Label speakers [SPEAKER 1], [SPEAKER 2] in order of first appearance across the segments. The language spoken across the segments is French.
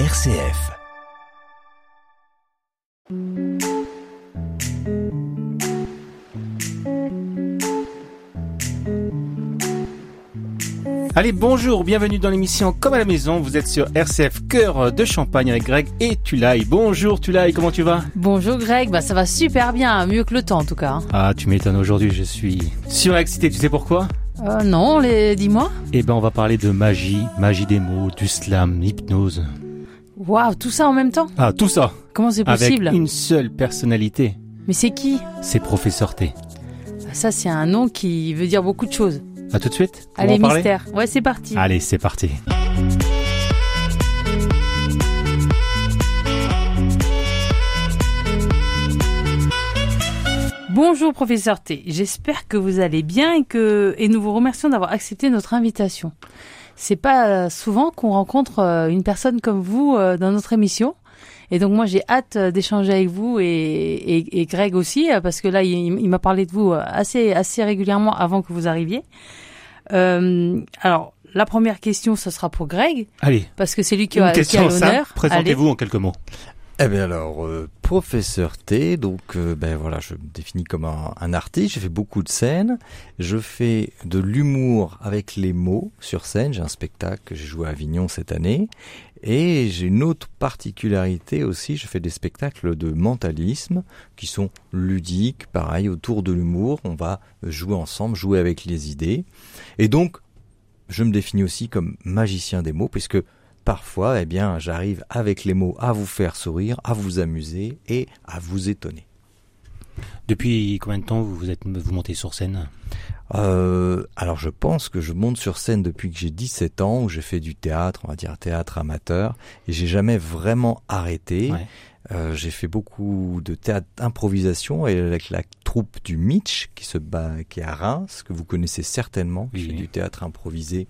[SPEAKER 1] RCF.
[SPEAKER 2] Allez, bonjour, bienvenue dans l'émission Comme à la maison. Vous êtes sur RCF Cœur de Champagne avec Greg et Tulay. Bonjour Tulay, comment tu vas?
[SPEAKER 3] Bonjour Greg, bah ça va super bien, mieux que le temps en tout cas.
[SPEAKER 2] Ah, tu m'étonnes aujourd'hui, je suis surexcité. Tu sais pourquoi?
[SPEAKER 3] Euh, non, les... dis-moi.
[SPEAKER 2] Eh ben, on va parler de magie, magie des mots, du slam, hypnose.
[SPEAKER 3] Waouh, tout ça en même temps
[SPEAKER 2] Ah, tout ça
[SPEAKER 3] Comment c'est
[SPEAKER 2] avec
[SPEAKER 3] possible
[SPEAKER 2] une seule personnalité.
[SPEAKER 3] Mais c'est qui
[SPEAKER 2] C'est Professeur T.
[SPEAKER 3] Ça c'est un nom qui veut dire beaucoup de choses.
[SPEAKER 2] À tout de suite On
[SPEAKER 3] Allez, mystère. Ouais, c'est parti.
[SPEAKER 2] Allez, c'est parti.
[SPEAKER 3] Bonjour professeur T, j'espère que vous allez bien et que et nous vous remercions d'avoir accepté notre invitation. C'est pas euh, souvent qu'on rencontre euh, une personne comme vous euh, dans notre émission. Et donc moi j'ai hâte d'échanger avec vous et, et, et Greg aussi parce que là il, il m'a parlé de vous assez assez régulièrement avant que vous arriviez. Euh, alors la première question ce sera pour Greg
[SPEAKER 2] Allez,
[SPEAKER 3] parce que c'est lui qui
[SPEAKER 2] une
[SPEAKER 3] a, qui a l'honneur.
[SPEAKER 2] Présentez-vous en quelques mots.
[SPEAKER 4] Eh bien alors, euh, professeur T, donc euh, ben voilà, je me définis comme un, artiste, j'ai fait beaucoup de scènes, je fais de l'humour avec les mots sur scène, j'ai un spectacle que j'ai joué à Avignon cette année, et j'ai une autre particularité aussi, je fais des spectacles de mentalisme qui sont ludiques, pareil, autour de l'humour, on va jouer ensemble, jouer avec les idées, et donc je me définis aussi comme magicien des mots, puisque parfois, eh bien, j'arrive avec les mots à vous faire sourire, à vous amuser et à vous étonner.
[SPEAKER 2] Depuis combien de temps vous, vous êtes vous montez sur scène?
[SPEAKER 4] Euh, alors, je pense que je monte sur scène depuis que j'ai 17 ans, où j'ai fait du théâtre, on va dire théâtre amateur, et j'ai jamais vraiment arrêté.
[SPEAKER 2] Ouais.
[SPEAKER 4] Euh, j'ai fait beaucoup de théâtre d'improvisation et avec la troupe du Mitch qui se bat, qui est à Reims, que vous connaissez certainement, qui
[SPEAKER 2] Oui.
[SPEAKER 4] fait du théâtre improvisé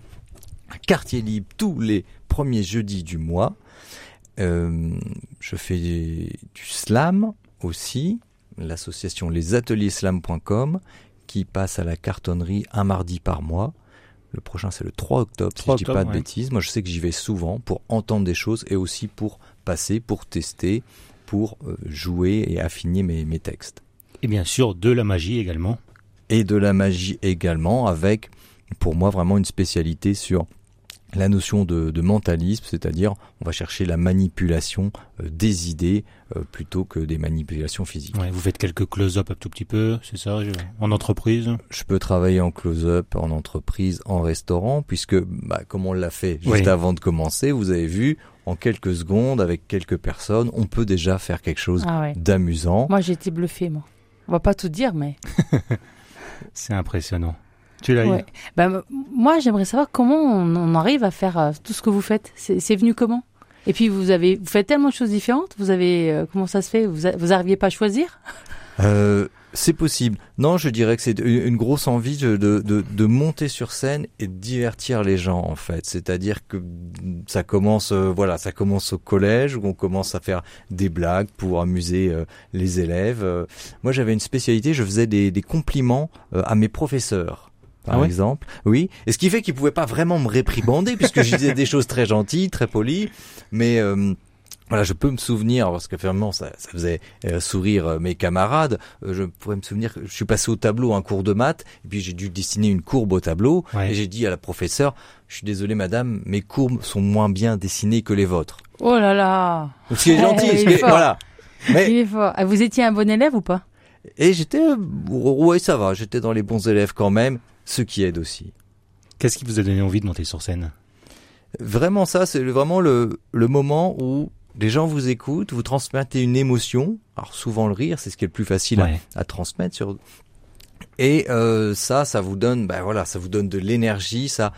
[SPEAKER 4] quartier libre tous les premiers jeudis du mois. Euh, je fais du slam aussi, l'association lesateliers-slam.com qui passe à la cartonnerie un mardi par mois. Le prochain c'est le 3 octobre,
[SPEAKER 2] 3
[SPEAKER 4] si je dis
[SPEAKER 2] octobre,
[SPEAKER 4] pas de
[SPEAKER 2] ouais.
[SPEAKER 4] bêtises. Moi je sais que j'y vais souvent pour entendre des choses et aussi pour passer, pour tester, pour euh, jouer et affiner mes, mes textes.
[SPEAKER 2] Et bien sûr, de la magie également.
[SPEAKER 4] Et de la magie également avec pour moi vraiment une spécialité sur la notion de, de mentalisme, c'est-à-dire on va chercher la manipulation euh, des idées euh, plutôt que des manipulations physiques.
[SPEAKER 2] Ouais, vous faites quelques close-up un tout petit peu, c'est ça, je- en entreprise?
[SPEAKER 4] Je peux travailler en close-up, en entreprise, en restaurant, puisque, bah, comme on l'a fait juste
[SPEAKER 2] Oui.
[SPEAKER 4] avant de commencer, vous avez vu, en quelques secondes, avec quelques personnes, on peut déjà faire quelque chose
[SPEAKER 3] Ah ouais.
[SPEAKER 4] d'amusant.
[SPEAKER 3] Moi j'ai été bluffé moi. On va pas tout dire mais.
[SPEAKER 2] C'est impressionnant. Tu l'as
[SPEAKER 3] Ouais. M- moi, j'aimerais savoir comment on, on arrive à faire euh, tout ce que vous faites. C'est venu comment? Et puis vous avez, vous faites tellement de choses différentes. Vous avez, euh, comment ça se fait? Vous, a- vous arriviez pas à choisir?
[SPEAKER 4] Euh, c'est possible. Non, je dirais que c'est une une grosse envie de, de, de, de monter sur scène et de divertir les gens en fait. C'est-à-dire que ça commence, euh, voilà, ça commence au collège où on commence à faire des blagues pour amuser euh, les élèves. Euh, moi, j'avais une spécialité, je faisais des, des compliments euh, à mes professeurs. Par
[SPEAKER 2] Ah ouais
[SPEAKER 4] exemple, oui. Et ce qui fait qu'ils pouvaient pas vraiment me réprimander puisque je disais des choses très gentilles, très polies, mais euh, voilà, je peux me souvenir parce que vraiment ça, ça faisait euh, sourire euh, mes camarades. Euh, je pourrais me souvenir que je suis passé au tableau un cours de maths et puis j'ai dû dessiner une courbe au tableau
[SPEAKER 2] Ouais.
[SPEAKER 4] et j'ai dit à la professeure "Je suis désolé madame, mes courbes sont moins bien dessinées que les vôtres."
[SPEAKER 3] Oh là là
[SPEAKER 4] Ce qui est gentil,
[SPEAKER 3] Il
[SPEAKER 4] ce
[SPEAKER 3] est
[SPEAKER 4] qui est-
[SPEAKER 3] fort.
[SPEAKER 4] voilà. Mais
[SPEAKER 3] Il est fort. Ah, Vous étiez un bon élève ou pas?
[SPEAKER 4] Et j'étais ouais, ça va, j'étais dans les bons élèves quand même, ce qui aide aussi.
[SPEAKER 2] Qu'est-ce qui vous a donné envie de monter sur scène?
[SPEAKER 4] Vraiment ça, c'est vraiment le, le moment où les gens vous écoutent, vous transmettez une émotion. Alors souvent le rire, c'est ce qui est le plus facile à- à, transmettre sur. Et euh, ça, ça vous donne, ben voilà, ça vous donne de l'énergie. Ça,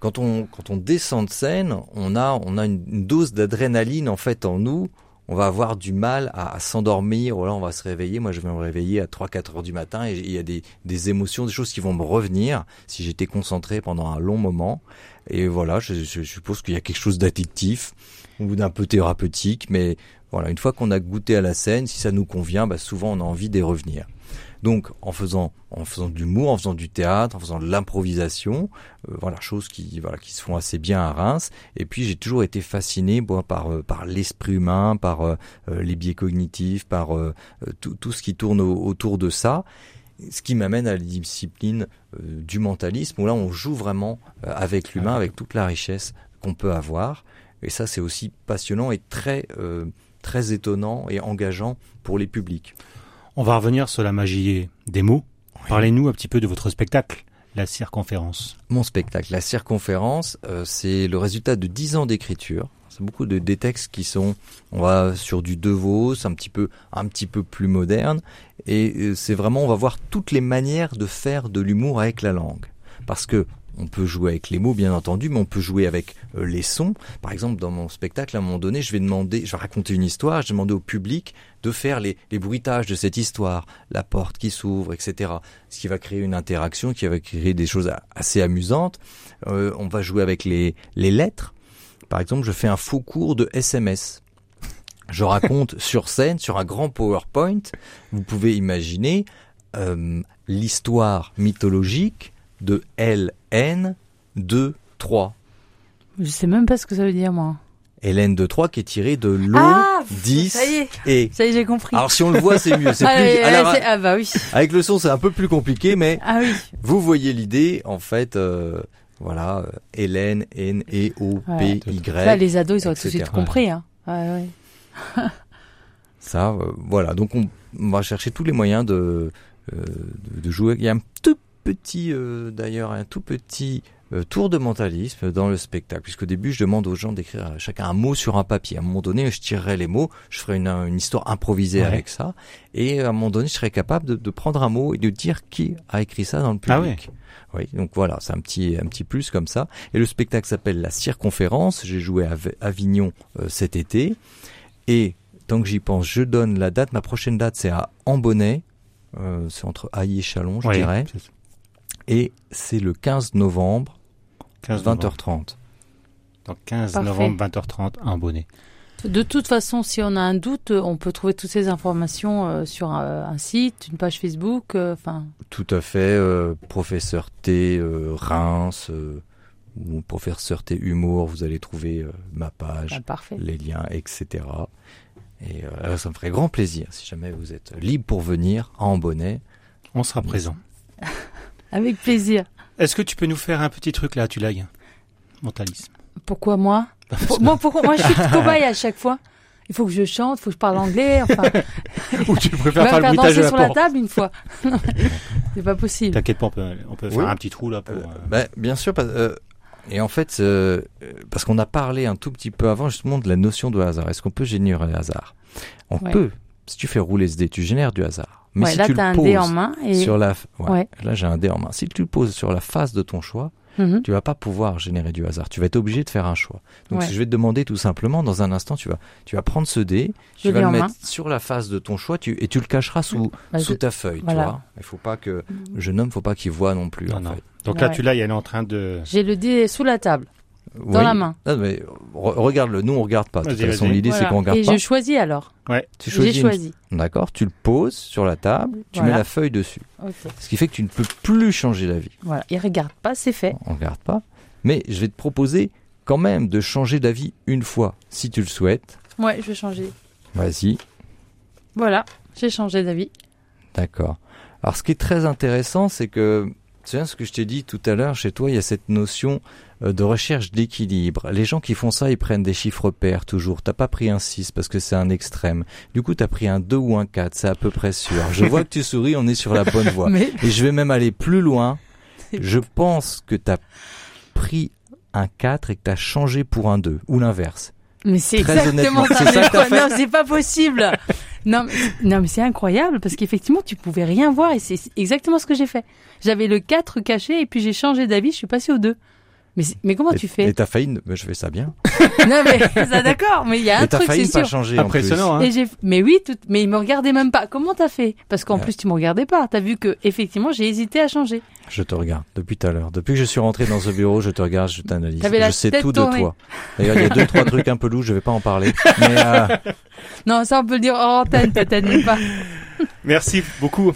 [SPEAKER 4] quand on quand on descend de scène, on a on a une, une dose d'adrénaline en fait en nous. On va avoir du mal à, s'endormir. Voilà, on va se réveiller. Moi, je vais me réveiller à 3-4 heures du matin et il y a des, des émotions, des choses qui vont me revenir si j'étais concentré pendant un long moment. Et voilà, je suppose qu'il y a quelque chose d'addictif ou d'un peu thérapeutique, mais voilà, une fois qu'on a goûté à la scène, si ça nous convient, bah, souvent on a envie d'y revenir. Donc en faisant en faisant de l'humour, en faisant du théâtre, en faisant de l'improvisation, euh, voilà, choses qui voilà qui se font assez bien à Reims. Et puis j'ai toujours été fasciné bon, par euh, par l'esprit humain, par euh, les biais cognitifs, par tout, tout ce qui tourne autour de ça. Ce qui m'amène à la discipline du mentalisme où là on joue vraiment avec l'humain, avec toute la richesse qu'on peut avoir. Et ça c'est aussi passionnant et très très étonnant et engageant pour les publics.
[SPEAKER 2] On va revenir sur la magie des mots. Parlez-nous un petit peu de votre spectacle, la circonférence.
[SPEAKER 4] Mon spectacle, la circonférence, euh, c'est le résultat de dix ans d'écriture. C'est beaucoup de des textes qui sont, on va sur du De Vos, un petit peu, un petit peu plus moderne, et euh, c'est vraiment, on va voir toutes les manières de faire de l'humour avec la langue, parce que on peut jouer avec les mots, bien entendu, mais on peut jouer avec euh, les sons. Par exemple, dans mon spectacle, à un moment donné, je vais demander, je vais raconter une histoire, je vais demander au public de faire les, bruitages de cette histoire, la porte qui s'ouvre, etc. Ce qui va créer une interaction, qui va créer des choses assez amusantes. Euh, on va jouer avec les, les lettres. Par exemple, je fais un faux cours de SMS. Je raconte sur scène, sur un grand PowerPoint, vous pouvez imaginer euh, l'histoire mythologique de LN 2 3.
[SPEAKER 3] Je sais même pas ce que ça veut dire moi.
[SPEAKER 4] Ln 2 3 qui est tiré de l'eau
[SPEAKER 3] ah,
[SPEAKER 4] 10
[SPEAKER 3] ça y est,
[SPEAKER 4] et
[SPEAKER 3] ça y est j'ai compris.
[SPEAKER 4] Alors si on le voit c'est mieux, c'est
[SPEAKER 3] ah,
[SPEAKER 4] plus
[SPEAKER 3] ah bah oui.
[SPEAKER 4] Avec le son c'est un peu plus compliqué mais
[SPEAKER 3] ah oui.
[SPEAKER 4] vous voyez l'idée en fait euh, voilà euh, Hélène N E O P Y.
[SPEAKER 3] Les ados ils auraient tout de suite compris hein. Ouais, ouais.
[SPEAKER 4] ça euh, voilà donc on, va chercher tous les moyens de, euh, de, de jouer il y a un tout petit, euh, d'ailleurs, un tout petit euh, tour de mentalisme dans le spectacle, puisqu'au début, je demande aux gens d'écrire chacun un mot sur un papier. À un moment donné, je tirerai les mots, je ferai une, une histoire improvisée avec ça, et à un moment donné, je serai capable de, de, prendre un mot et de dire qui a écrit ça dans le
[SPEAKER 2] ah
[SPEAKER 4] public. oui. donc voilà, c'est un petit un petit plus comme ça. Et le spectacle s'appelle La Circonférence. J'ai joué à Avignon euh, cet été, et tant que j'y pense, je donne la date. Ma prochaine date, c'est à Ambonnet. Euh, c'est entre Haï et Chalon, je dirais et c'est le 15 novembre, 15 20h30.
[SPEAKER 2] Donc 15 novembre, 20h30, un bonnet.
[SPEAKER 3] De toute façon, si on a un doute, on peut trouver toutes ces informations euh, sur euh, un, site, une page Facebook, euh, enfin.
[SPEAKER 4] Tout à fait, professeur T Reims ou professeur T Humour, vous allez trouver ma page,
[SPEAKER 3] ah,
[SPEAKER 4] les liens, etc. Et ça me ferait grand plaisir si jamais vous êtes libre pour venir en bonnet.
[SPEAKER 2] On sera présent.
[SPEAKER 3] Avec plaisir.
[SPEAKER 2] Est-ce que tu peux nous faire un petit truc là, tu l'as Mentalisme.
[SPEAKER 3] Pourquoi moi? Moi, pourquoi moi je suis cobaye à chaque fois il faut que je chante, il faut que je parle anglais, enfin.
[SPEAKER 2] Ou tu préfères faire le bruitage de la
[SPEAKER 3] sur la table une fois. c'est pas possible.
[SPEAKER 2] T'inquiète pas, on peut, on peut faire un petit trou là pour. Euh, euh,
[SPEAKER 4] bah, bien sûr, euh, et en fait, euh, parce qu'on a parlé un tout petit peu avant justement de la notion de hasard. Est-ce qu'on peut générer le hasard? On peut. Si tu fais rouler ce dé, tu génères du hasard. Mais si
[SPEAKER 3] là,
[SPEAKER 4] tu le
[SPEAKER 3] un
[SPEAKER 4] poses
[SPEAKER 3] dé en main et...
[SPEAKER 4] sur la, ouais, là j'ai un dé en main. Si tu le poses sur la face de ton choix, mm tu vas pas pouvoir générer du hasard. Tu vas être obligé de faire un choix. Donc si je vais te demander tout simplement, dans un instant, tu vas, tu vas prendre ce dé, tu vas le mettre sur la face de ton choix, tu, et tu le cacheras sous, bah, sous ta feuille. Tu vois Il faut pas que le jeune homme, faut pas qu'il voit non plus. Non, non.
[SPEAKER 2] Donc là, tu l'as, il est en train de.
[SPEAKER 3] J'ai le dé sous la table dans la main.
[SPEAKER 4] mais regarde-le, nous on regarde pas. De toute façon, l'idée c'est qu'on regarde
[SPEAKER 3] Et
[SPEAKER 4] pas.
[SPEAKER 3] Et je choisis alors.
[SPEAKER 2] Ouais.
[SPEAKER 4] Tu choisis.
[SPEAKER 3] J'ai choisi.
[SPEAKER 4] D'accord. Tu le poses sur la table, tu mets la feuille dessus. Ce qui fait que tu ne peux plus changer d'avis.
[SPEAKER 3] Voilà. Il regarde pas, c'est fait.
[SPEAKER 4] On regarde pas. Mais je vais te proposer quand même de changer d'avis une fois, si tu le souhaites.
[SPEAKER 3] Ouais, je vais changer.
[SPEAKER 4] Vas-y.
[SPEAKER 3] Voilà, j'ai changé d'avis.
[SPEAKER 4] D'accord. Alors, ce qui est très intéressant, c'est que tu sais, ce que je t'ai dit tout à l'heure, chez toi, il y a cette notion euh, de recherche d'équilibre. Les gens qui font ça, ils prennent des chiffres pairs toujours. T'as pas pris un 6 parce que c'est un extrême. Du coup, t'as pris un 2 ou un 4, c'est à peu près sûr. Je vois que tu souris, on est sur la bonne voie. Et je vais même aller plus loin. Je pense que t'as pris un 4 et que t'as changé pour un 2, ou l'inverse.
[SPEAKER 3] Mais c'est exactement ça. ça non, c'est pas possible. Non, mais, non, mais c'est incroyable parce qu'effectivement, tu pouvais rien voir et c'est exactement ce que j'ai fait. J'avais le 4 caché et puis j'ai changé d'avis, je suis passé au 2. Mais, comment
[SPEAKER 4] Et-
[SPEAKER 3] tu fais
[SPEAKER 4] Et t'as failli, ne- mais je fais ça bien.
[SPEAKER 3] Non mais ça d'accord, mais il y a un
[SPEAKER 4] Et
[SPEAKER 3] truc c'est sûr.
[SPEAKER 4] changer en plus.
[SPEAKER 2] Impressionnant, hein
[SPEAKER 3] Et j'ai, mais oui, tout, mais il me regardait même pas. Comment t'as fait? Parce qu'en
[SPEAKER 4] Ouais.
[SPEAKER 3] plus tu me regardais pas. T'as vu que effectivement j'ai hésité à changer.
[SPEAKER 4] Je te regarde depuis tout à l'heure. Depuis que je suis rentré dans ce bureau, je te regarde, je t'analyse.
[SPEAKER 3] T'avais la
[SPEAKER 4] Je sais
[SPEAKER 3] tête
[SPEAKER 4] tout
[SPEAKER 3] tournée.
[SPEAKER 4] de toi. D'ailleurs, il y a deux, trois trucs un peu loups, je vais pas en parler. Mais euh,
[SPEAKER 3] Non, ça on peut le dire en antenne, peut-être pas.
[SPEAKER 2] Merci beaucoup.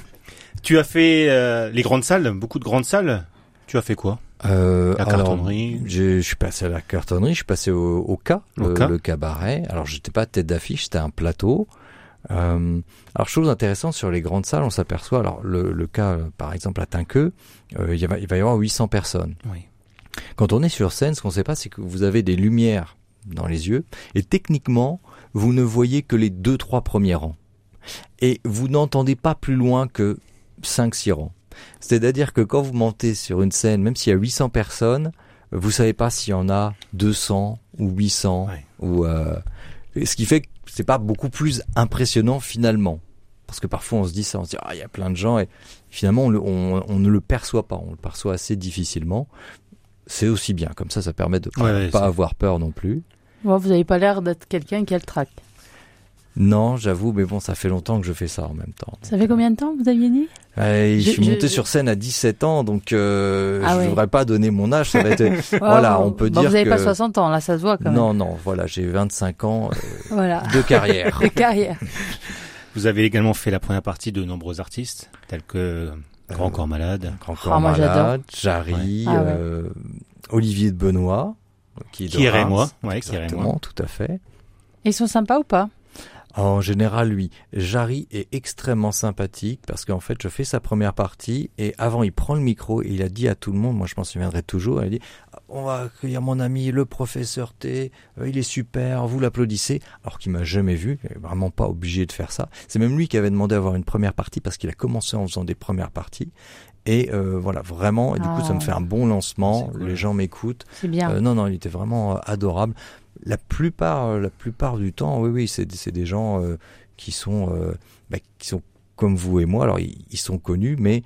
[SPEAKER 2] Tu as fait euh, les grandes salles, beaucoup de grandes salles. Tu as fait quoi?
[SPEAKER 4] Euh,
[SPEAKER 2] La
[SPEAKER 4] alors,
[SPEAKER 2] cartonnerie.
[SPEAKER 4] je suis passé à la cartonnerie, je suis passé au, au cas,
[SPEAKER 2] Au
[SPEAKER 4] le,
[SPEAKER 2] K.
[SPEAKER 4] le cabaret. Alors, j'étais pas tête d'affiche, c'était un plateau. Euh, alors, chose intéressante sur les grandes salles, on s'aperçoit. Alors, le, le cas, par exemple, à Tinqueux, euh, il, va, il va y avoir 800 personnes.
[SPEAKER 2] Oui.
[SPEAKER 4] Quand on est sur scène, ce qu'on sait pas, c'est que vous avez des lumières dans les yeux, et techniquement, vous ne voyez que les deux, trois premiers rangs. Et vous n'entendez pas plus loin que 5, 6 rangs. C'est-à-dire que quand vous montez sur une scène, même s'il y a 800 personnes, vous savez pas s'il y en a 200 ou 800
[SPEAKER 2] Ouais.
[SPEAKER 4] ou euh, et ce qui fait que c'est pas beaucoup plus impressionnant finalement. Parce que parfois on se dit ça, on se dit ah il y a plein de gens et finalement on, le- on- on ne le perçoit pas, on le perçoit assez difficilement. C'est aussi bien, comme ça ça permet de pas,
[SPEAKER 2] Ouais,
[SPEAKER 4] pas avoir peur non plus.
[SPEAKER 3] Bon, vous avez pas l'air d'être quelqu'un qui a le trac.
[SPEAKER 4] Non, j'avoue, mais bon, ça fait longtemps que je fais ça en même temps.
[SPEAKER 3] Ça fait combien de temps vous aviez dit?
[SPEAKER 4] Euh, je,
[SPEAKER 3] Je-
[SPEAKER 4] suis
[SPEAKER 3] je-
[SPEAKER 4] monté sur scène à 17 ans, donc euh,
[SPEAKER 3] Ah
[SPEAKER 4] je
[SPEAKER 3] ouais.
[SPEAKER 4] voudrais pas donner mon âge. Ça va être Voilà, on peut
[SPEAKER 3] bon,
[SPEAKER 4] dire
[SPEAKER 3] Vous avez
[SPEAKER 4] que-
[SPEAKER 3] pas 60 ans, là, ça se voit quand même.
[SPEAKER 4] non, non, voilà, j'ai 25 ans euh,
[SPEAKER 3] Voilà.
[SPEAKER 4] de carrière.
[SPEAKER 3] De carrière.
[SPEAKER 2] Vous avez également fait la première partie de nombreux artistes, tels que Grand Corps Malade.
[SPEAKER 4] Grand
[SPEAKER 3] Oh,
[SPEAKER 4] Corps Malade, Jarry,
[SPEAKER 3] Ouais. Ah ouais.
[SPEAKER 4] euh, Olivier de Benoît, qui est de
[SPEAKER 2] Qui irait
[SPEAKER 4] Reims.
[SPEAKER 2] moi Ouais, qui irait moi.
[SPEAKER 4] Exactement, tout à fait.
[SPEAKER 3] Ils sont sympas ou pas?
[SPEAKER 4] En général, lui, Jarry est extrêmement sympathique parce qu'en fait, je fais sa première partie et avant, il prend le micro et il a dit à tout le monde, moi je m'en souviendrai toujours, il a dit on va accueillir mon ami le professeur T, euh, il est super, vous l'applaudissez, alors qu'il m'a jamais vu, il est vraiment pas obligé de faire ça. C'est même lui qui avait demandé à avoir une première partie parce qu'il a commencé en faisant des premières parties. Et euh, voilà, vraiment, et du coup, ça me
[SPEAKER 3] Ah.
[SPEAKER 4] fait un bon lancement,
[SPEAKER 2] cool.
[SPEAKER 4] les gens m'écoutent.
[SPEAKER 3] C'est bien.
[SPEAKER 4] Euh, non, non, il était vraiment euh, adorable. La plupart, euh, la plupart du temps, oui, oui, c'est des gens euh, qui sont, euh, bah, qui sont comme vous et moi. Alors, ils, ils sont connus, mais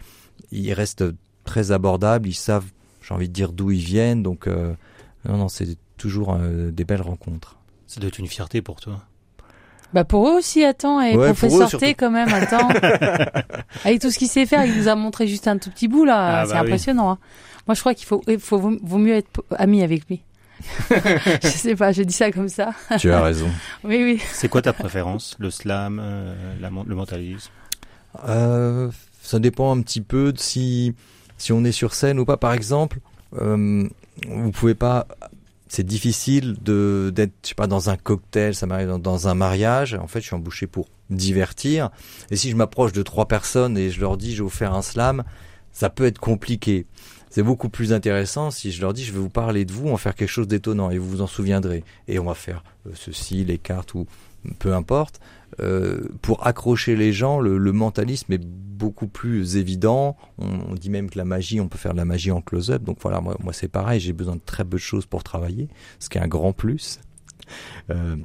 [SPEAKER 4] ils restent très abordables. Ils savent, j'ai envie de dire, d'où ils viennent. Donc, euh, non, non, c'est toujours euh, des belles rencontres.
[SPEAKER 2] Ça doit être une fierté pour toi.
[SPEAKER 3] Bah pour eux aussi, attends, et
[SPEAKER 4] Ouais, pour
[SPEAKER 3] professeur. T quand même, attends. Avec tout ce qu'il sait faire, il nous a montré juste un tout petit bout là,
[SPEAKER 2] Ah,
[SPEAKER 3] c'est
[SPEAKER 2] bah oui.
[SPEAKER 3] impressionnant. hein. Moi je crois qu'il faut, il faut vaut, vaut mieux être ami avec lui. Je sais pas, je dis ça comme ça.
[SPEAKER 4] tu as raison.
[SPEAKER 3] Oui, oui.
[SPEAKER 2] C'est quoi ta préférence Le slam, euh, la le mentalisme?
[SPEAKER 4] Euh, ça dépend un petit peu de si si on est sur scène ou pas. Par exemple, euh, vous pouvez pas. C'est difficile de d'être, je sais pas, dans un cocktail. Ça m'arrive dans, dans un mariage. En fait, je suis embauché pour divertir. Et si je m'approche de trois personnes et je leur dis, je vais vous faire un slam, ça peut être compliqué. C'est beaucoup plus intéressant si je leur dis, je vais vous parler de vous, va faire quelque chose d'étonnant et vous vous en souviendrez. Et on va faire euh, ceci, les cartes ou peu importe. Euh, pour accrocher les gens, le, mentalisme est beaucoup plus évident. On, on dit même que la magie, on peut faire de la magie en close-up. Donc voilà, moi, moi c'est pareil, j'ai besoin de très peu de choses pour travailler, ce qui est un grand plus. Euh,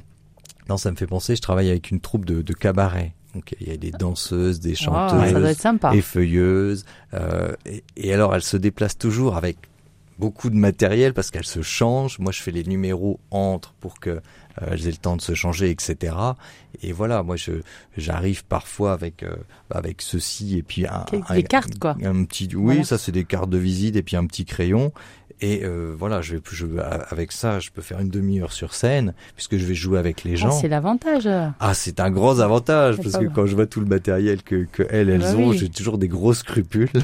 [SPEAKER 4] non, ça me fait penser, je travaille avec une troupe de, de cabaret. Donc il y a des danseuses, des
[SPEAKER 3] Wow,
[SPEAKER 4] chanteuses,
[SPEAKER 3] sympa.
[SPEAKER 4] effeuilleuses. Euh, et, et alors, elles se déplacent toujours avec beaucoup de matériel parce qu'elles se changent. Moi, je fais les numéros entre pour que euh, elles aient le temps de se changer, etc. Et voilà, moi, je j'arrive parfois avec euh, avec ceci et puis un,
[SPEAKER 3] Quelques-
[SPEAKER 4] un-
[SPEAKER 3] des cartes, quoi.
[SPEAKER 4] Un petit, oui,
[SPEAKER 3] Voilà.
[SPEAKER 4] ça c'est des cartes de visite et puis un petit crayon. Et euh, voilà, je vais, je, avec ça, je peux faire une demi-heure sur scène puisque je vais jouer avec les
[SPEAKER 3] Ah,
[SPEAKER 4] gens.
[SPEAKER 3] c'est l'avantage.
[SPEAKER 4] Ah, c'est un gros avantage parce que quand je vois tout le matériel que, que elles, elles
[SPEAKER 3] Bah
[SPEAKER 4] ont,
[SPEAKER 3] oui.
[SPEAKER 4] j'ai toujours des gros scrupules.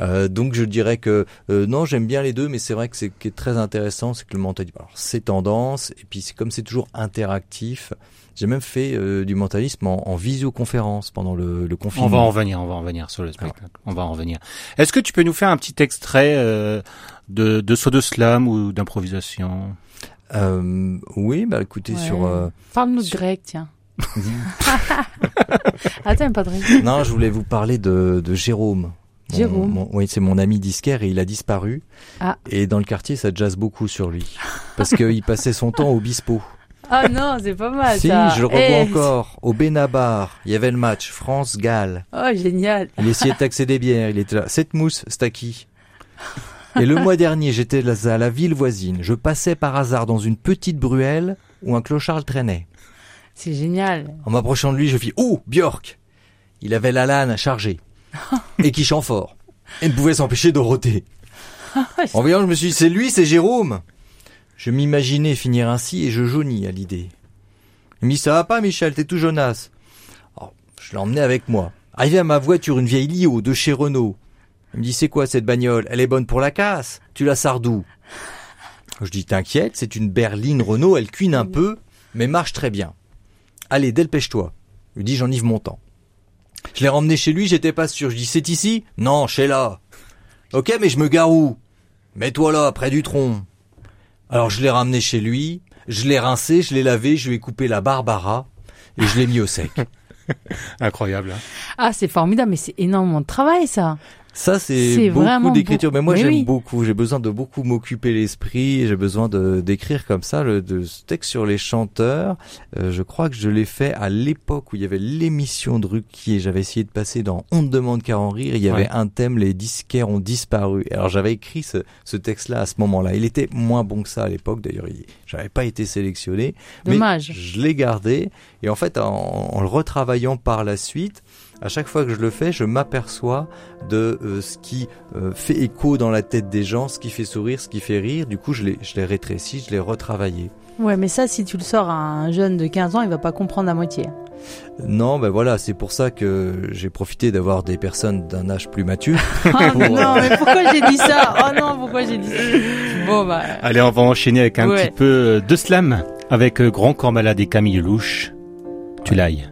[SPEAKER 4] Euh, donc je dirais que euh, non, j'aime bien les deux, mais c'est vrai que c'est qui est très intéressant, c'est que le mentalisme, alors c'est tendance, et puis c'est comme c'est toujours interactif. J'ai même fait euh, du mentalisme en, en visioconférence pendant le, le
[SPEAKER 2] On
[SPEAKER 4] confinement.
[SPEAKER 2] va en revenir, on va en revenir sur le spectacle. On va en revenir. Est-ce que tu peux nous faire un petit extrait euh, de, de saut de slam ou d'improvisation?
[SPEAKER 4] Euh, oui, bah écoutez
[SPEAKER 3] Ouais.
[SPEAKER 4] sur. euh,
[SPEAKER 3] Parle-nous de grec, tiens. Attends, pas de
[SPEAKER 4] non, je voulais vous parler de, de Jérôme. Mon-
[SPEAKER 3] Jérôme.
[SPEAKER 4] mon- oui, c'est mon ami disquaire et il a disparu.
[SPEAKER 3] Ah.
[SPEAKER 4] Et dans le quartier, ça jazz beaucoup sur lui. Parce qu'il passait son temps au Bispo.
[SPEAKER 3] Ah non, c'est pas mal
[SPEAKER 4] si,
[SPEAKER 3] ça.
[SPEAKER 4] je le revois
[SPEAKER 3] Eh,
[SPEAKER 4] encore. Au Benabar, il y avait le match France-Galles.
[SPEAKER 3] Oh, génial.
[SPEAKER 4] Il essayait de taxer des bières, il était là. Cette mousse, c'est Et le mois dernier, j'étais à la ville voisine. Je passais par hasard dans une petite bruelle où un clochard traînait.
[SPEAKER 3] C'est génial.
[SPEAKER 4] En m'approchant de lui, je fis Oh, Björk Il avait la lane chargée et qui chante fort et ne pouvait s'empêcher de rôter. En voyant, je me suis dit C'est lui, c'est Jérôme Je m'imaginais finir ainsi et je jaunis à l'idée. Il me dit Ça va pas, Michel, t'es tout jaunasse. Alors, je l'ai emmené avec moi. Arrivé à ma voiture, une vieille Lio de chez Renault. Il me dit C'est quoi cette bagnole? Elle est bonne pour la casse. Tu la sardou Je dis T'inquiète, c'est une berline Renault, elle cuine un peu, mais marche très bien. Allez, dépêche-toi. Je lui dis, j'enivre mon temps. Je l'ai ramené chez lui, j'étais pas sûr. Je dis, c'est ici? Non, chez là. Ok, mais je me gare où? Mets-toi là, près du tronc. Alors je l'ai ramené chez lui, je l'ai rincé, je l'ai lavé, je lui ai coupé la barbara et je l'ai mis au sec.
[SPEAKER 2] Incroyable. Hein.
[SPEAKER 3] ah, c'est formidable, mais c'est énormément de travail, ça.
[SPEAKER 4] Ça, c'est beaucoup d'écriture. Mais moi, j'aime beaucoup. J'ai besoin de beaucoup m'occuper l'esprit. J'ai besoin de d'écrire comme ça. Le de, ce texte sur les chanteurs, euh, je crois que je l'ai fait à l'époque où il y avait l'émission de Ruquier. J'avais essayé de passer dans On ne demande qu'à en rire. Il y avait un thème, les disquaires ont disparu. Alors, j'avais écrit ce, ce texte-là à ce moment-là. Il était moins bon que ça à l'époque. D'ailleurs, j'avais pas été sélectionné.
[SPEAKER 3] Dommage.
[SPEAKER 4] Mais je l'ai gardé. Et en fait, en, en le retravaillant par la suite, à chaque fois que je le fais, je m'aperçois de euh, ce qui euh, fait écho dans la tête des gens, ce qui fait sourire, ce qui fait rire. Du coup, je l'ai, je l'ai rétréci, je l'ai retravaillé.
[SPEAKER 3] Ouais, mais ça, si tu le sors à un jeune de 15 ans, il va pas comprendre à moitié.
[SPEAKER 4] Non, ben voilà, c'est pour ça que j'ai profité d'avoir des personnes d'un âge plus mature.
[SPEAKER 3] oh non, mais pourquoi j'ai dit ça? Oh non, pourquoi j'ai dit ça? Bon bah.
[SPEAKER 2] Allez, on va enchaîner avec un petit peu de slam avec Grand Corps Malade et Camille Louche. Tu l'ailles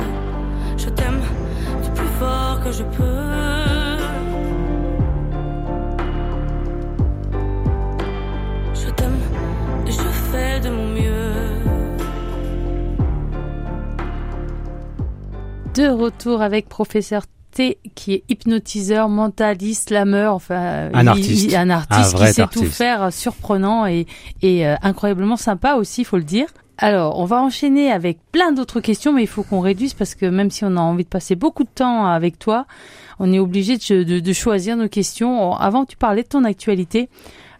[SPEAKER 1] que je peux. Je t'aime et je fais de mon mieux.
[SPEAKER 3] De retour avec professeur T qui est hypnotiseur, mentaliste, slameur, enfin
[SPEAKER 2] un artiste,
[SPEAKER 3] un artiste qui sait tout faire, surprenant et, et euh, incroyablement sympa aussi, il faut le dire. Alors, on va enchaîner avec plein d'autres questions, mais il faut qu'on réduise parce que même si on a envie de passer beaucoup de temps avec toi, on est obligé de, choisir nos questions. Avant, tu parlais de ton actualité.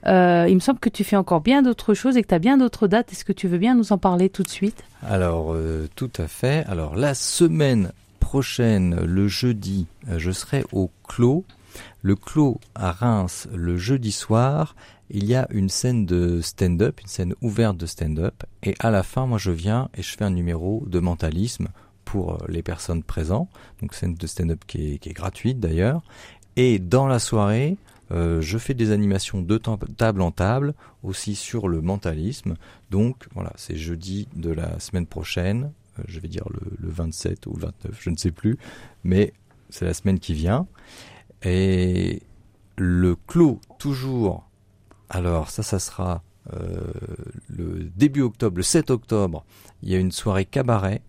[SPEAKER 3] Euh, il me semble que tu fais encore bien d'autres choses et que tu as bien d'autres dates. Est-ce que tu veux bien nous en parler tout de suite?
[SPEAKER 4] Alors, euh, tout à fait. Alors, la semaine prochaine, le jeudi, euh, je serai au Clos. Le Clos à Reims le jeudi soir il y a une scène de stand-up, une scène ouverte de stand-up, et à la fin, moi je viens et je fais un numéro de mentalisme pour euh, les personnes présentes, donc scène de stand-up qui est, gratuite d'ailleurs, et dans la soirée, euh, je fais des animations de table en table, aussi sur le mentalisme, donc voilà, c'est jeudi de la semaine prochaine, euh, je vais dire le, le 27 ou le 29, je ne sais plus, mais c'est la semaine qui vient, et le clos toujours alors ça, ça sera euh, le début octobre, le 7 octobre. Il y a une soirée cabaret.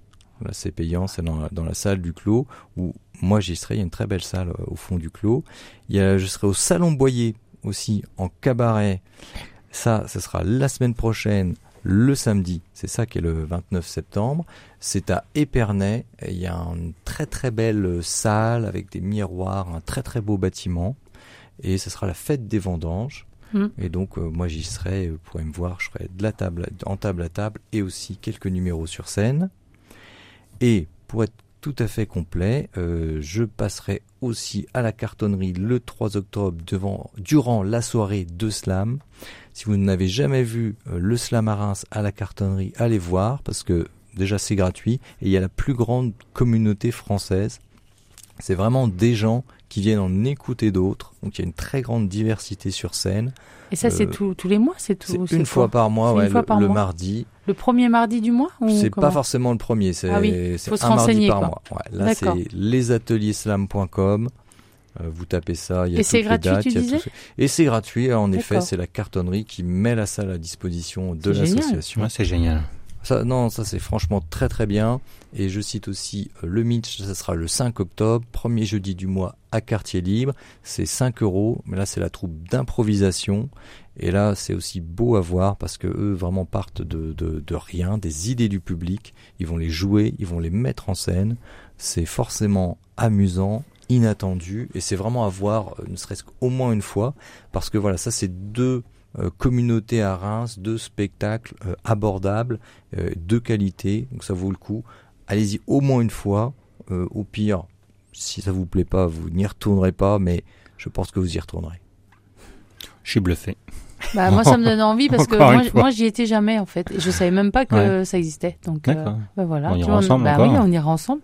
[SPEAKER 4] Là, c'est payant, c'est dans, la salle du Clos où moi j'y serai. Il y a une très belle salle euh, au fond du Clos. Il y a, je serai au Salon Boyer aussi en cabaret. Ça, ce sera la semaine prochaine, le samedi. C'est ça qui est le 29 septembre. C'est à Épernay. Il y a une très très belle salle avec des miroirs, un très très beau bâtiment. Et ce sera la fête des vendanges. Mm. Et donc, euh, moi, j'y serai, vous pourrez me voir, je serai de la table, en table à table et aussi quelques numéros sur scène. Et pour être tout à fait complet, euh, je passerai aussi à la cartonnerie le 3 octobre devant, durant la soirée de slam. Si vous n'avez jamais vu euh, le slam à Reims à la cartonnerie, allez voir parce que déjà c'est gratuit et il y a la plus grande communauté française. C'est vraiment des gens qui viennent en écouter d'autres. Donc il y a une très grande diversité sur scène.
[SPEAKER 3] Et ça, c'est
[SPEAKER 4] Euh,
[SPEAKER 3] tous les mois, c'est tout.
[SPEAKER 4] C'est une fois par mois, ouais,
[SPEAKER 3] fois
[SPEAKER 4] le,
[SPEAKER 3] par
[SPEAKER 4] le
[SPEAKER 3] mois.
[SPEAKER 4] mardi.
[SPEAKER 3] Le premier mardi du mois
[SPEAKER 4] C'est pas forcément le premier, c'est
[SPEAKER 3] Ah oui,
[SPEAKER 4] un mardi par
[SPEAKER 3] quoi.
[SPEAKER 4] mois. Ouais, là, c'est lesateliers-slam.com. Euh, vous tapez ça, il y a
[SPEAKER 3] Et
[SPEAKER 4] toutes
[SPEAKER 3] c'est
[SPEAKER 4] les
[SPEAKER 3] gratuit,
[SPEAKER 4] dates,
[SPEAKER 3] tu
[SPEAKER 4] il y a
[SPEAKER 3] disais
[SPEAKER 4] tout ça. Et c'est gratuit, en effet, c'est la cartonnerie qui met la salle à disposition de l'association.
[SPEAKER 2] Ouais, c'est génial.
[SPEAKER 4] Ça, non, ça c'est franchement très très bien. Et je cite aussi euh, le Mitch, ça sera le 5 octobre, premier jeudi du mois à quartier libre. C'est 5 euros, mais là c'est la troupe d'improvisation. Et là c'est aussi beau à voir parce que eux vraiment partent de, rien, des idées du public. Ils vont les jouer, ils vont les mettre en scène. C'est forcément amusant, inattendu, et c'est vraiment à voir, euh, ne serait-ce qu'au moins une fois, parce que voilà, ça c'est deux euh, communautés à Reims, deux spectacles euh, abordables, euh, de qualité, donc ça vaut le coup. Allez-y au moins une fois. Euh, au pire, si ça vous plaît pas, vous n'y retournerez pas, mais je pense que vous y retournerez.
[SPEAKER 2] Je suis bluffé.
[SPEAKER 3] Bah, moi, ça me donne envie parce que moi, j'y étais jamais en fait. Et je savais même pas que ça existait. Donc, euh,
[SPEAKER 2] D'accord.
[SPEAKER 3] bah, voilà.
[SPEAKER 2] On
[SPEAKER 3] Tu
[SPEAKER 2] ira
[SPEAKER 3] vois,
[SPEAKER 2] ensemble
[SPEAKER 3] bah oui, on ira ensemble.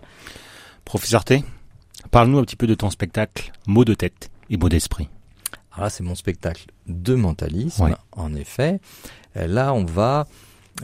[SPEAKER 2] Professeur T, parle-nous un petit peu de ton spectacle Mots de tête et mots d'esprit.
[SPEAKER 4] Alors là, c'est mon spectacle de mentalisme,
[SPEAKER 2] Ouais.
[SPEAKER 4] en effet. Euh, Là, on va,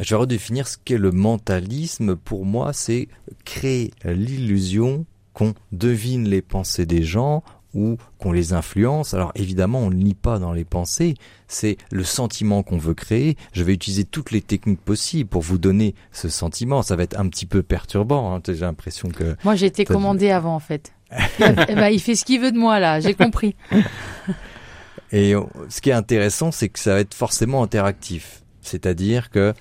[SPEAKER 4] je vais redéfinir ce qu'est le mentalisme. Pour moi, c'est créer l'illusion qu'on devine les pensées des gens ou qu'on les influence. Alors évidemment, on ne lit pas dans les pensées, c'est le sentiment qu'on veut créer. Je vais utiliser toutes les techniques possibles pour vous donner ce sentiment. Ça va être un petit peu perturbant, hein. j'ai l'impression que...
[SPEAKER 3] Moi, j'ai été
[SPEAKER 4] dit-
[SPEAKER 3] commandée avant en fait. Eh ben, il fait ce qu'il veut de moi là. J'ai compris.
[SPEAKER 4] Et euh, ce qui est intéressant, c'est que ça va être forcément interactif. C'est-à-dire que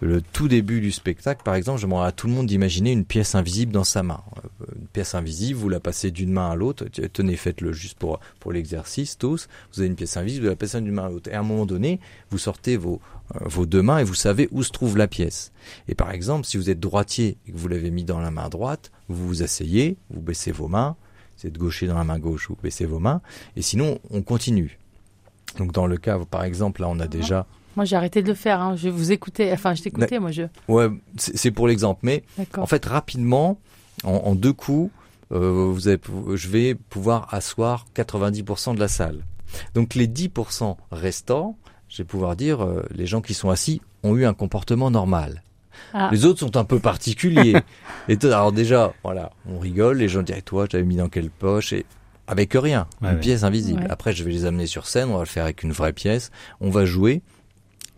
[SPEAKER 4] le tout début du spectacle, par exemple, je demanderai à tout le monde d'imaginer une pièce invisible dans sa main. Euh, Une pièce invisible, vous la passez d'une main à l'autre. Tenez, faites-le juste pour, pour l'exercice, tous. Vous avez une pièce invisible, vous la passez d'une main à l'autre. Et à un moment donné, vous sortez vos, euh, vos deux mains et vous savez où se trouve la pièce. Et par exemple, si vous êtes droitier et que vous l'avez mis dans la main droite, vous vous asseyez, vous baissez vos mains. Si vous êtes gaucher dans la main gauche, vous baissez vos mains. Et sinon, on continue. Donc dans le cas, par exemple, là, on a déjà...
[SPEAKER 3] Moi, j'ai arrêté de le faire. Hein. Je vous écoutais. Enfin, je t'écoutais. Moi, je.
[SPEAKER 4] Ouais, c'est pour l'exemple. Mais
[SPEAKER 3] D'accord.
[SPEAKER 4] en fait, rapidement, en, en deux coups, euh, vous avez, je vais pouvoir asseoir 90% de la salle. Donc les 10% restants, je vais pouvoir dire, euh, les gens qui sont assis ont eu un comportement normal.
[SPEAKER 3] Ah.
[SPEAKER 4] Les autres sont un peu particuliers. et alors déjà, voilà, on rigole, les gens disent, toi, j'avais mis dans quelle poche et avec rien,
[SPEAKER 2] Ouais,
[SPEAKER 4] une
[SPEAKER 2] ouais.
[SPEAKER 4] pièce invisible.
[SPEAKER 3] Ouais.
[SPEAKER 4] Après, je vais les amener sur scène, on va le faire avec une vraie pièce, on va jouer.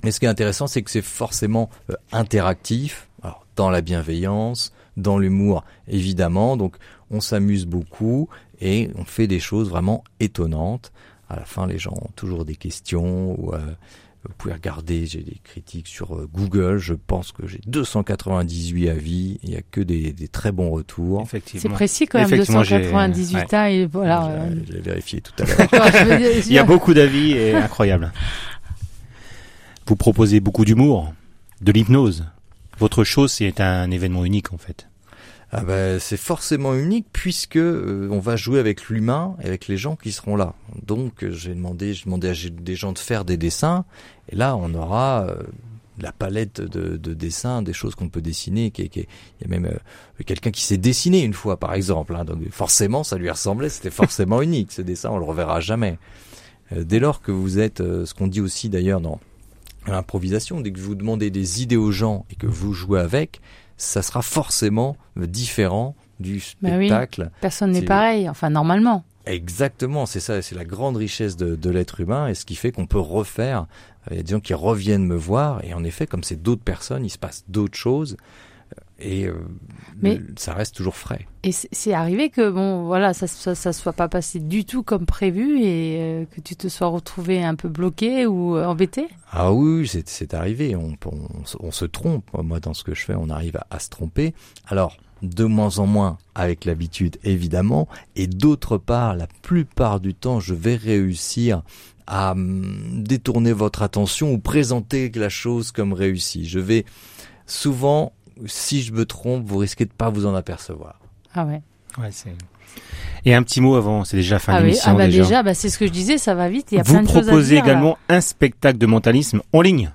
[SPEAKER 4] Mais ce qui est intéressant, c'est que c'est forcément euh, interactif, alors, dans la bienveillance, dans l'humour, évidemment. Donc, on s'amuse beaucoup et on fait des choses vraiment étonnantes. À la fin, les gens ont toujours des questions. Ou, euh, vous pouvez regarder, j'ai des critiques sur euh, Google. Je pense que j'ai 298 avis. Il n'y a que des, des très bons retours.
[SPEAKER 3] C'est précis quand même.
[SPEAKER 2] Effectivement, j'ai-
[SPEAKER 3] 298
[SPEAKER 2] ouais.
[SPEAKER 3] ans et voilà.
[SPEAKER 4] J'ai-
[SPEAKER 3] euh,
[SPEAKER 4] J'ai vérifié tout à l'heure.
[SPEAKER 2] Il y a beaucoup d'avis et incroyable. Vous proposez beaucoup d'humour, de l'hypnose. Votre chose, c'est un événement unique en fait.
[SPEAKER 4] Ah ben, c'est forcément unique puisque euh, on va jouer avec l'humain et avec les gens qui seront là. Donc euh, j'ai demandé, j'ai demandé à des gens de faire des dessins et là on aura euh, la palette de, de dessins, des choses qu'on peut dessiner. Qui, il y a même euh, quelqu'un qui s'est dessiné une fois par exemple. hein. donc forcément ça lui ressemblait, c'était forcément unique. Ce dessin on le reverra jamais. Dès lors que vous êtes, ce qu'on dit aussi d'ailleurs dans l'improvisation, dès que vous demandez des idées aux gens et que vous jouez avec, ça sera forcément différent du
[SPEAKER 3] Bah oui.
[SPEAKER 4] spectacle.
[SPEAKER 3] Personne n'est pareil. Enfin, normalement.
[SPEAKER 4] Exactement, c'est ça, c'est la grande richesse de, de l'être humain et ce qui fait qu'on peut refaire. Il y a des gens qui reviennent me voir et en effet, comme c'est d'autres personnes, il se passe d'autres choses et euh,
[SPEAKER 3] Mais-
[SPEAKER 4] ça reste toujours frais.
[SPEAKER 3] Et c'est arrivé que bon, voilà, ça, ça, ça soit pas passé du tout comme prévu et euh, que tu te sois retrouvé un peu bloqué ou euh, embêté?
[SPEAKER 4] Ah oui, c'est, arrivé. On, on, se- on se trompe. Moi, dans ce que je fais, on arrive à, à se tromper. Alors, de moins en moins avec l'habitude, évidemment. Et d'autre part, la plupart du temps, je vais réussir à hum, détourner votre attention ou présenter la chose comme réussie. Je vais souvent, si je me trompe, vous risquez de pas vous en apercevoir.
[SPEAKER 3] Ah ouais.
[SPEAKER 2] Ouais, c'est. Et un petit mot avant, c'est déjà fin
[SPEAKER 3] Ah oui.
[SPEAKER 2] d'émission
[SPEAKER 3] Ah bah
[SPEAKER 2] déjà.
[SPEAKER 3] déjà, bah c'est ce que je disais, ça va vite. Il y a
[SPEAKER 2] Vous
[SPEAKER 3] plein de choses à
[SPEAKER 2] proposez
[SPEAKER 3] dire. là.
[SPEAKER 2] également un spectacle de mentalisme en ligne.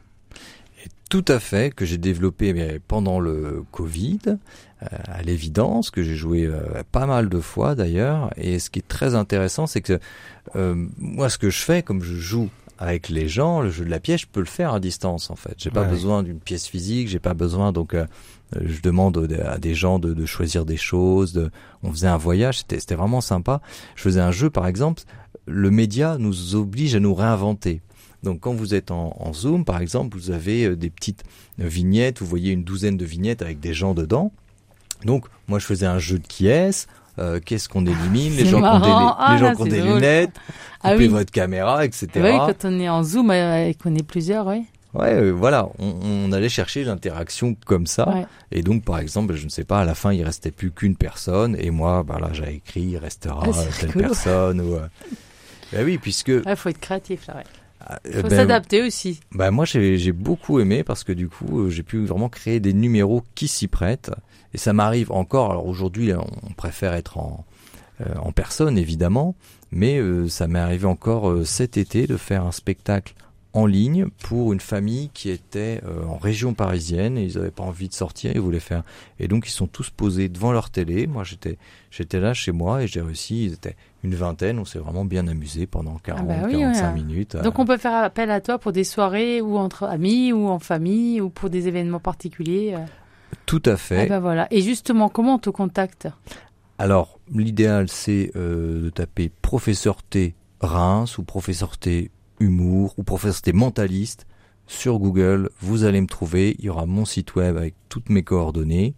[SPEAKER 4] Tout à fait, que j'ai développé mais pendant le Covid, euh, à l'évidence, que j'ai joué euh, pas mal de fois d'ailleurs. Et ce qui est très intéressant, c'est que euh, moi, ce que je fais, comme je joue avec les gens, le jeu de la pièce, je peux le faire à distance en fait. J'ai pas
[SPEAKER 2] Ouais.
[SPEAKER 4] besoin d'une pièce physique, j'ai pas besoin donc euh, je demande à des gens de, de choisir des choses. De, on faisait un voyage, c'était vraiment sympa. Je faisais un jeu par exemple. Le média nous oblige à nous réinventer. Donc quand vous êtes en, en Zoom, par exemple, vous avez euh, des petites vignettes, vous voyez une douzaine de vignettes avec des gens dedans. Donc moi je faisais un jeu de qui est-ce, euh, qu'est-ce qu'on élimine, les gens qui ont des.
[SPEAKER 3] Ah,
[SPEAKER 4] les gens
[SPEAKER 3] là,
[SPEAKER 4] qui ont
[SPEAKER 3] c'est
[SPEAKER 4] des lunettes,
[SPEAKER 3] Ah
[SPEAKER 4] coupez
[SPEAKER 3] oui.
[SPEAKER 4] votre caméra, etc.
[SPEAKER 3] Oui, quand on est en Zoom euh, et qu'on est plusieurs, oui.
[SPEAKER 4] Ouais, euh, voilà, on, on allait chercher l'interaction comme ça.
[SPEAKER 3] Ouais.
[SPEAKER 4] Et donc, par exemple, je ne sais pas, à la fin, il restait plus qu'une personne, et moi, bah là, j'avais écrit, il restera
[SPEAKER 3] Ah,
[SPEAKER 4] telle personne. Ou, euh, bah oui, puisque.
[SPEAKER 3] Il faut être créatif, là, ouais.
[SPEAKER 4] euh,
[SPEAKER 3] faut
[SPEAKER 4] ben,
[SPEAKER 3] s'adapter aussi.
[SPEAKER 4] bah moi j'ai beaucoup aimé parce que du coup j'ai pu vraiment créer des numéros qui s'y prêtent et ça m'arrive encore alors aujourd'hui on préfère être en euh, en personne évidemment mais euh, ça m'est arrivé encore euh, cet été de faire un spectacle en ligne pour une famille qui était en région parisienne et ils n'avaient pas envie de sortir, ils voulaient faire et donc ils sont tous posés devant leur télé. Moi j'étais j'étais là chez moi et j'ai réussi, ils étaient une vingtaine, on s'est vraiment bien amusé pendant 40
[SPEAKER 3] bah oui,
[SPEAKER 4] 45
[SPEAKER 3] ouais.
[SPEAKER 4] minutes.
[SPEAKER 3] Donc on peut faire appel à toi pour des soirées ou entre amis ou en famille ou pour des événements particuliers.
[SPEAKER 4] Tout à fait.
[SPEAKER 3] Ah bah voilà. Et justement, comment on te contacte?
[SPEAKER 4] Alors, l'idéal, c'est euh, de taper professeur T Reims ou professeur T Humour ou professeur T Mentaliste sur Google. Vous allez me trouver. Il y aura mon site web avec toutes mes coordonnées.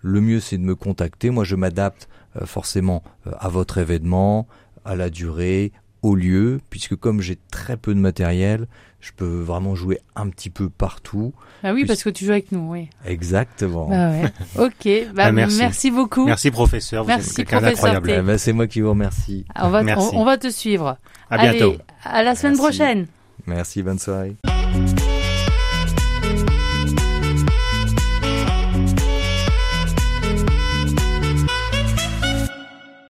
[SPEAKER 4] Le mieux, c'est de me contacter. Moi, je m'adapte euh, forcément euh, à votre événement, à la durée, au lieu, puisque comme j'ai très peu de matériel, je peux vraiment jouer un petit peu partout.
[SPEAKER 3] Ah oui,
[SPEAKER 4] Puis-
[SPEAKER 3] parce que tu joues avec nous, oui.
[SPEAKER 4] Exactement.
[SPEAKER 3] Bah ouais. ok. Bah,
[SPEAKER 2] Ah, merci.
[SPEAKER 3] merci. beaucoup.
[SPEAKER 2] Merci professeur, vous
[SPEAKER 3] Merci,
[SPEAKER 2] êtes quelqu'un
[SPEAKER 3] professeur.
[SPEAKER 4] Eh ben, c'est moi qui vous remercie.
[SPEAKER 3] On va,
[SPEAKER 2] Merci.
[SPEAKER 3] on, on va te suivre.
[SPEAKER 2] À bientôt.
[SPEAKER 3] Allez, à la semaine
[SPEAKER 4] Merci.
[SPEAKER 3] prochaine.
[SPEAKER 4] Merci, bonne soirée.